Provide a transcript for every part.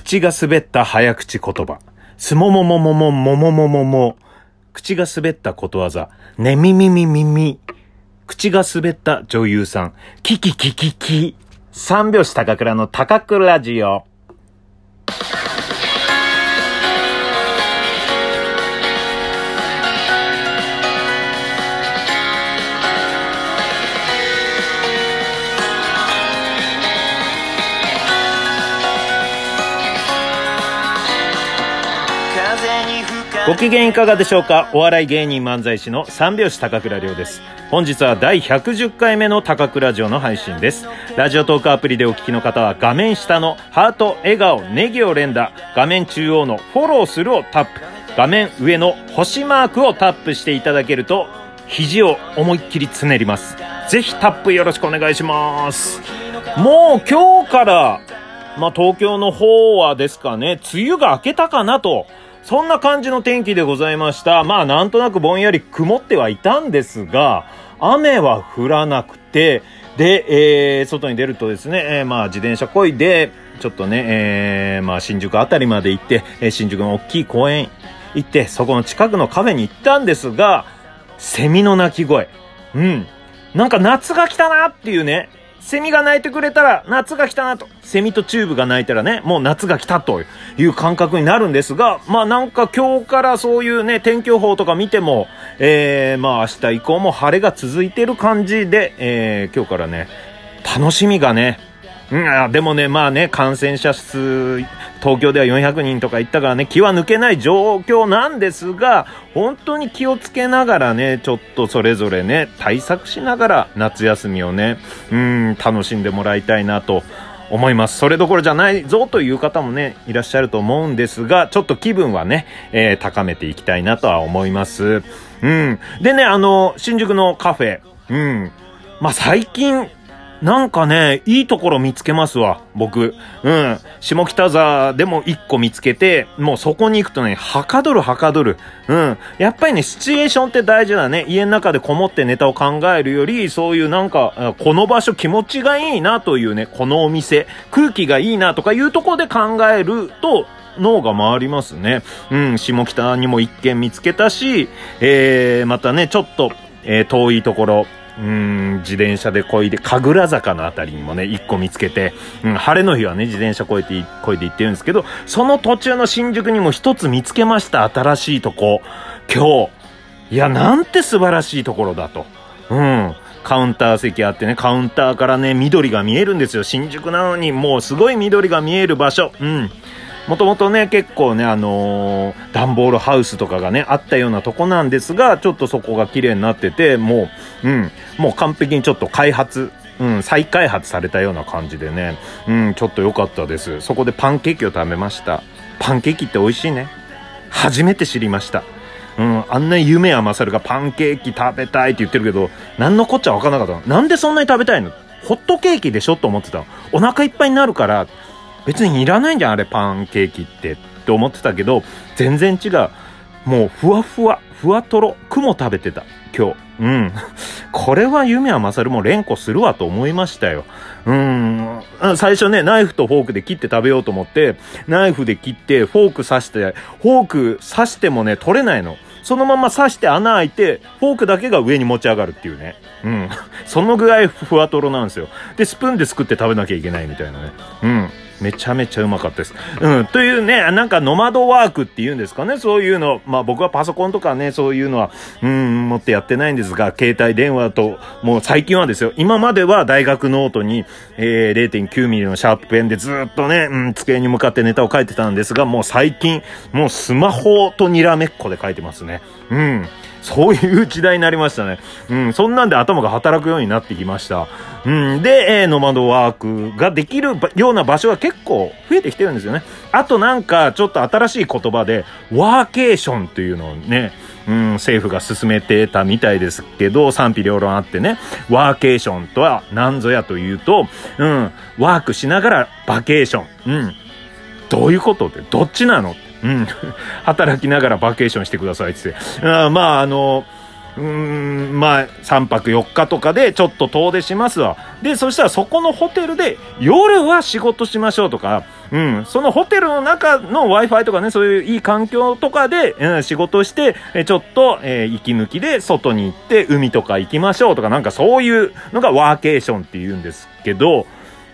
口が滑った早口言葉。すもももももももももも。口が滑ったことわざ。ねみみみみみ。口が滑った女優さん。キキキキキ。三拍子高倉の高倉ジオ。ご機嫌いかがでしょうか？お笑い芸人漫才師の三拍子高倉涼です。本日は第110回目の高倉城の配信です。ラジオトークアプリでお聞きの方は画面下のハート、笑顔、ネギを連打、画面中央のフォローするをタップ、画面上の星マークをタップしていただけると、肘を思いっきりつねります。ぜひタップよろしくお願いします。もう今日から、まあ東京の方はですかね、梅雨が明けたかなと、そんな感じの天気でございました。まあなんとなくぼんやり曇ってはいたんですが、雨は降らなくて、で、えー、外に出るとですね、えー、まあ自転車こいで、ちょっとね、えー、まあ新宿あたりまで行って、え新宿の大きい公園行って、そこの近くのカフェに行ったんですが、セミの鳴き声。うん。なんか夏が来たなっていうね、セミが鳴いてくれたら夏が来たなと。セミとチューブが鳴いたらね、もう夏が来たという感覚になるんですが、まあなんか今日からそういうね、天気予報とか見ても、えー、まあ明日以降も晴れが続いてる感じで、えー、今日からね、楽しみがね、うん、でもね、まあね、感染者数、東京では400人とか言ったからね、気は抜けない状況なんですが、本当に気をつけながらね、ちょっとそれぞれね、対策しながら夏休みをね、うん、楽しんでもらいたいなと思います。それどころじゃないぞという方もね、いらっしゃると思うんですが、ちょっと気分はね、えー高めていきたいなとは思います。うん。でね、あの、新宿のカフェ、うん。まあ、最近、なんかね、いいところ見つけますわ、僕。うん。下北沢でも一個見つけて、もうそこに行くとね、はかどるはかどる。うん。やっぱりね、シチュエーションって大事だね。家の中でこもってネタを考えるより、そういうなんか、この場所気持ちがいいなというね、このお店、空気がいいなとかいうところで考えると、脳が回りますね。うん、下北にも一軒見つけたし、えー、またね、ちょっと、えー遠いところ、うん、自転車でこいで、神楽坂のあたりにもね、一個見つけて、うん、晴れの日はね、自転車こいで、こいで行ってるんですけど、その途中の新宿にも一つ見つけました、新しいとこ。今日。いや、なんて素晴らしいところだと。うん。カウンター席あってね、カウンターからね、緑が見えるんですよ。新宿なのに、もうすごい緑が見える場所。うん。もともとね、結構ね、あのー段ボールハウスとかがね、あったようなとこなんですが、ちょっとそこが綺麗になってて、もう、うん、もう完璧にちょっと開発、うん、再開発されたような感じでね、うん、ちょっと良かったです。そこでパンケーキを食べました。パンケーキって美味しいね。初めて知りました。うん、あんな夢甘さるがパンケーキ食べたいって言ってるけど、何のこっちゃ分からなかったの。なんでそんなに食べたいの？ホットケーキでしょ？と思ってたの。お腹いっぱいになるから、別にいらないんじゃん、あれパンケーキって。って思ってたけど、全然違う。もう、ふわふわ、ふわとろ、雲食べてた、今日。うん。これは夢は勝るも連呼するわと思いましたよ。うん。最初ね、ナイフとフォークで切って食べようと思って、ナイフで切って、フォーク刺して、フォーク刺してもね、取れないの。そのまま刺して穴開いて、フォークだけが上に持ち上がるっていうね。うん。そのぐらいふわとろなんですよ。で、スプーンですくって食べなきゃいけないみたいなね。うん。めちゃめちゃうまかったです。うん。というね、なんかノマドワークっていうんですかね。そういうの。まあ僕はパソコンとかね、そういうのは、うん、持ってやってないんですが、携帯電話と、もう最近はですよ。今までは大学ノートに、えー、0.9ミリのシャープペンでずっとね、うん、机に向かってネタを書いてたんですが、もう最近、もうスマホとにらめっこで書いてますね。うん。そういう時代になりましたね。うん、そんなんで頭が働くようになってきました。うん、で、えーノマドワークができるような場所が結構増えてきてるんですよね。あとなんか、ちょっと新しい言葉で、ワーケーションっていうのをね、うん、政府が進めてたみたいですけど、賛否両論あってね、ワーケーションとは何ぞやというと、うん、ワークしながらバケーション。うん、どういうことって、どっちなのってうん。働きながらバケーションしてくださいって言って。あまあ、あの、うーん、まあ、3泊4日とかでちょっと遠出しますわ。で、そしたらそこのホテルで夜は仕事しましょうとか、うん、そのホテルの中の Wi-Fi とかね、そういういい環境とかで、うん、仕事して、えちょっと、えー、息抜きで外に行って海とか行きましょうとか、なんかそういうのがワーケーションって言うんですけど、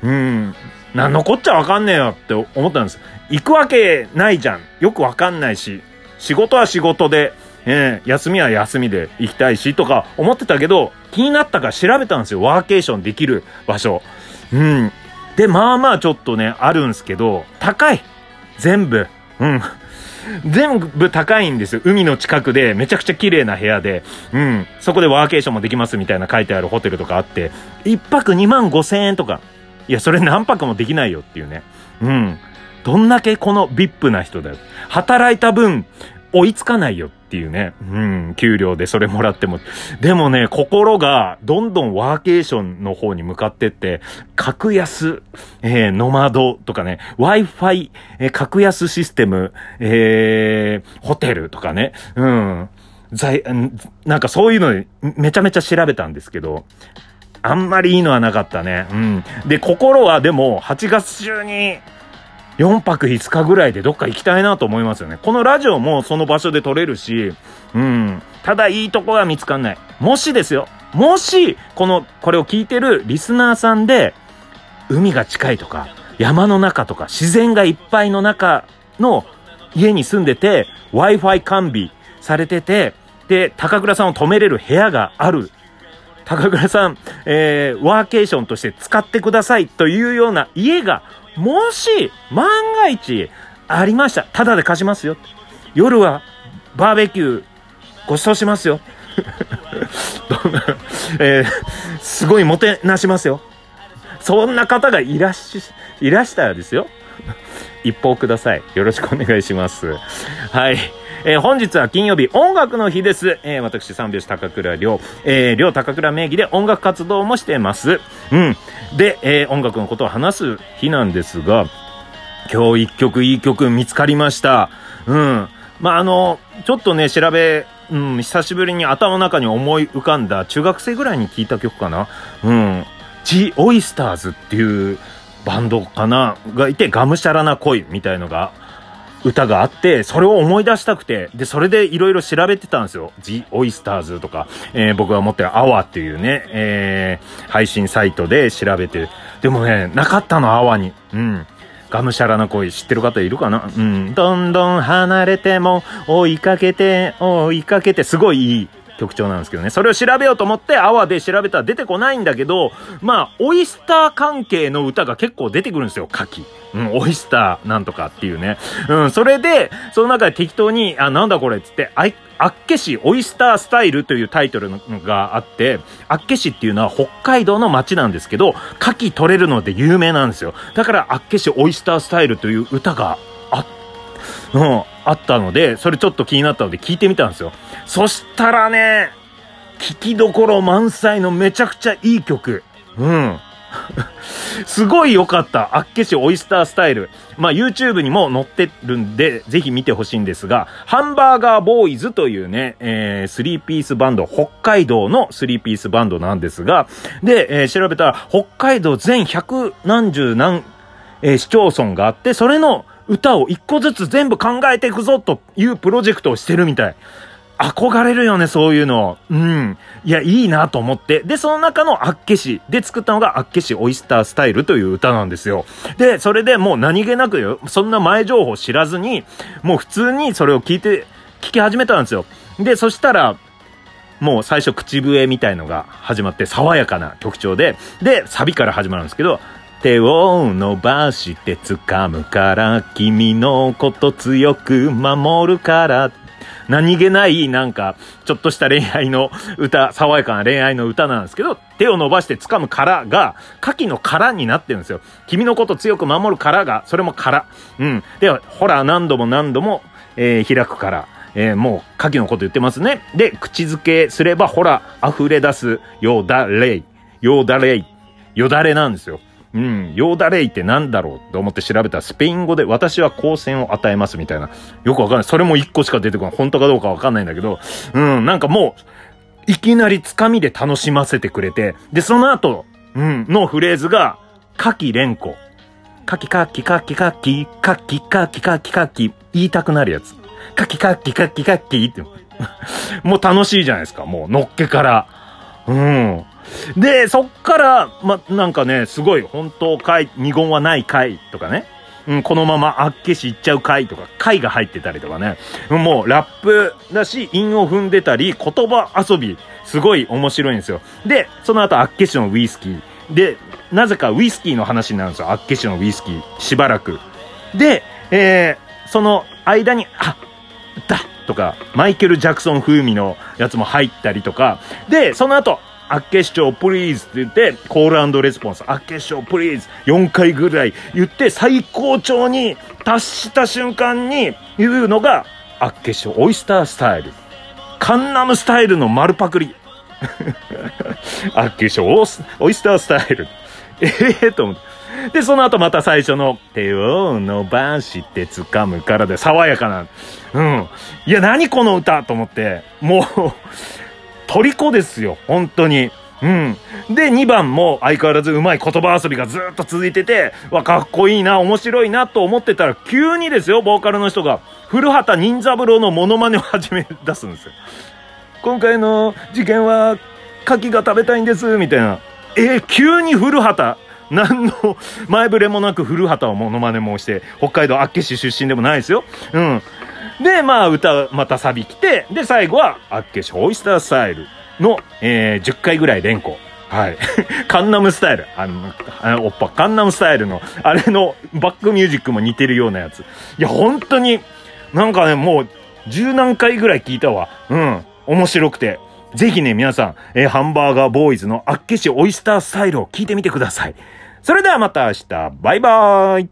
うん、なんのこっちゃわかんねえよって思ったんです。行くわけないじゃん。よくわかんないし、仕事は仕事で、えー、休みは休みで行きたいしとか思ってたけど、気になったから調べたんですよ。ワーケーションできる場所。うん。で、まあまあちょっとね、あるんですけど、高い。全部。うん。全部高いんですよ。海の近くでめちゃくちゃ綺麗な部屋で、うん。そこでワーケーションもできますみたいな書いてあるホテルとかあって、一泊2万5千円とか。いや、それ何泊もできないよっていうね。うん。どんだけこの VIP な人だよ。働いた分、追いつかないよっていうね。うん、給料でそれもらっても。でもね、心がどんどんワーケーションの方に向かってって、格安、えー、ノマドとかね、Wi-Fi、えー、格安システム、えー、ホテルとかね。うん。在、なんかそういうのめちゃめちゃ調べたんですけど、あんまりいいのはなかったね。うん。で、心はでも8月中に4泊5日ぐらいでどっか行きたいなと思いますよね。このラジオもその場所で撮れるし、うん。ただいいとこが見つかんない。もしですよ。もし、この、これを聞いてるリスナーさんで、海が近いとか、山の中とか、自然がいっぱいの中の家に住んでて、Wi-Fi 完備されてて、で、高倉さんを止めれる部屋がある。高倉さん、えー、ワーケーションとして使ってくださいというような家がもし、万が一、ありました。ただで貸しますよ。夜は、バーベキュー、ご馳走しますよ。えー、すごいもてなしますよ。そんな方がいらっし、いらしたらですよ。一報ください。よろしくお願いします。はい。えー、本日は金曜日、音楽の日です。えー、私、三拍子高倉亮、えー、亮高倉名義で音楽活動もしてます。うん。で、えー、音楽のことを話す日なんですが、今日一曲いい曲見つかりました。うん。まあ、あの、ちょっとね、調べ、うん、久しぶりに頭の中に思い浮かんだ中学生ぐらいに聴いた曲かな。うん。ジ・オイスターズっていうバンドかながいて、がむしゃらな恋みたいのが歌があって、それを思い出したくて、で、それでいろいろ調べてたんですよ。ジ・オイスターズとか、えー、僕が持ってるアワっていうね、えー、配信サイトで調べて、でもね、なかったの、アワに。うん。がむしゃらな恋知ってる方いるかな？うん。どんどん離れても追いかけて、追いかけて、すごいいい曲調なんですけどね。それを調べようと思って、アワで調べたら出てこないんだけど、まあ、オイスター関係の歌が結構出てくるんですよ、牡蠣。うん、オイスターなんとかっていうね。うん、それで、その中で適当に、あ、なんだこれっつって、あ、っけ市オイスタースタイルというタイトルがあって、あっけ市っていうのは北海道の街なんですけど、牡蠣取れるので有名なんですよ。だから、あっけ市オイスタースタイルという歌があ、うん、あったので、それちょっと気になったので聞いてみたんですよ。そしたらね、聞きどころ満載のめちゃくちゃいい曲。うん。すごい良かった。あっけしオイスタースタイル。まあ、YouTube にも載ってるんで、ぜひ見てほしいんですが、ハンバーガーボーイズというね、えー、スリーピースバンド、北海道のスリーピースバンドなんですが、で、えー、調べたら、北海道全百何十何、えー、市町村があって、それの歌を一個ずつ全部考えていくぞというプロジェクトをしてるみたい。憧れるよね、そういうの。うん。いや、いいなと思って。で、その中のあっけしで作ったのがあっけしオイスタースタイルという歌なんですよ。で、それでもう何気なくよ、そんな前情報知らずに、もう普通にそれを聞いて、聞き始めたんですよ。で、そしたら、もう最初口笛みたいのが始まって、爽やかな曲調で、で、サビから始まるんですけど、手を伸ばして掴むから、君のこと強く守るから何気ないなんか、ちょっとした恋愛の歌、爽やかな恋愛の歌なんですけど、手を伸ばして掴む殻が、牡蠣の殻になってるんですよ。君のこと強く守る殻が、それも殻。うん。で、ほら、何度も何度も、えー、開くから。えー、もう、牡蠣のこと言ってますね。で、口づけすれば、ほら、溢れ出す、よだれい。よだれい。よだれなんですよ。うん、ヨーダレイってなんだろうと思って調べたら、スペイン語で私は光線を与えますみたいな。よくわかんない。それも一個しか出てこない。本当かどうかわかんないんだけど、うん、なんかもう、いきなりつかみで楽しませてくれて、で、その後、うん、のフレーズが、夏季連呼。カキカキカキカキ、カキカキカキカキ、言いたくなるやつ。カキカキカキカキって。もう楽しいじゃないですか。もう、のっけから。うん。で、そっから、ま、なんかね、すごい、本当回、二言はない回とかね。うん、このままあっけしいっちゃう回とか、回が入ってたりとかね。もう、ラップだし、韻を踏んでたり、言葉遊び、すごい面白いんですよ。で、その後、あっけしのウイスキー。で、なぜかウイスキーの話になるんですよ。あっけしのウイスキー。しばらく。で、えー、その間に、あ、だとか、マイケル・ジャクソン風味のやつも入ったりとか、で、その後、あっけ市長プリーズって言って、コールレスポンス、あっけ市長プリーズ、4回ぐらい言って、最高潮に達した瞬間に言うのが、あっけ市長オイスタースタイル。カンナムスタイルの丸パクリ。あっけ市長オイスタースタイル。ええー、と思って。で、その後また最初の、手を伸ばして掴むからで、爽やかな。うん。いや、何この歌と思って、もう虜ですよ、本当に。うん。で、2番も相変わらずうまい言葉遊びがずっと続いてて、わ、かっこいいな、面白いなと思ってたら、急にですよ、ボーカルの人が、古畑任三郎のモノマネを始め出すんですよ。今回の事件は、牡蠣が食べたいんです、みたいな。えー、急に古畑、何の前触れもなく古畑をモノマネもして、北海道厚岸出身でもないですよ。うん。で、まあ、歌、またサビ来て、で、最後は、あっけしオイスタースタイルの、えー、10回ぐらい連呼。はい。カンナムスタイル。あの、あのおっぱ、カンナムスタイルの、あれのバックミュージックも似てるようなやつ。いや、本当に、なんかね、もう、十何回ぐらい聞いたわ。うん。面白くて。ぜひね、皆さん、えー、ハンバーガーボーイズのあっけしオイスタースタイルを聞いてみてください。それではまた明日、バイバーイ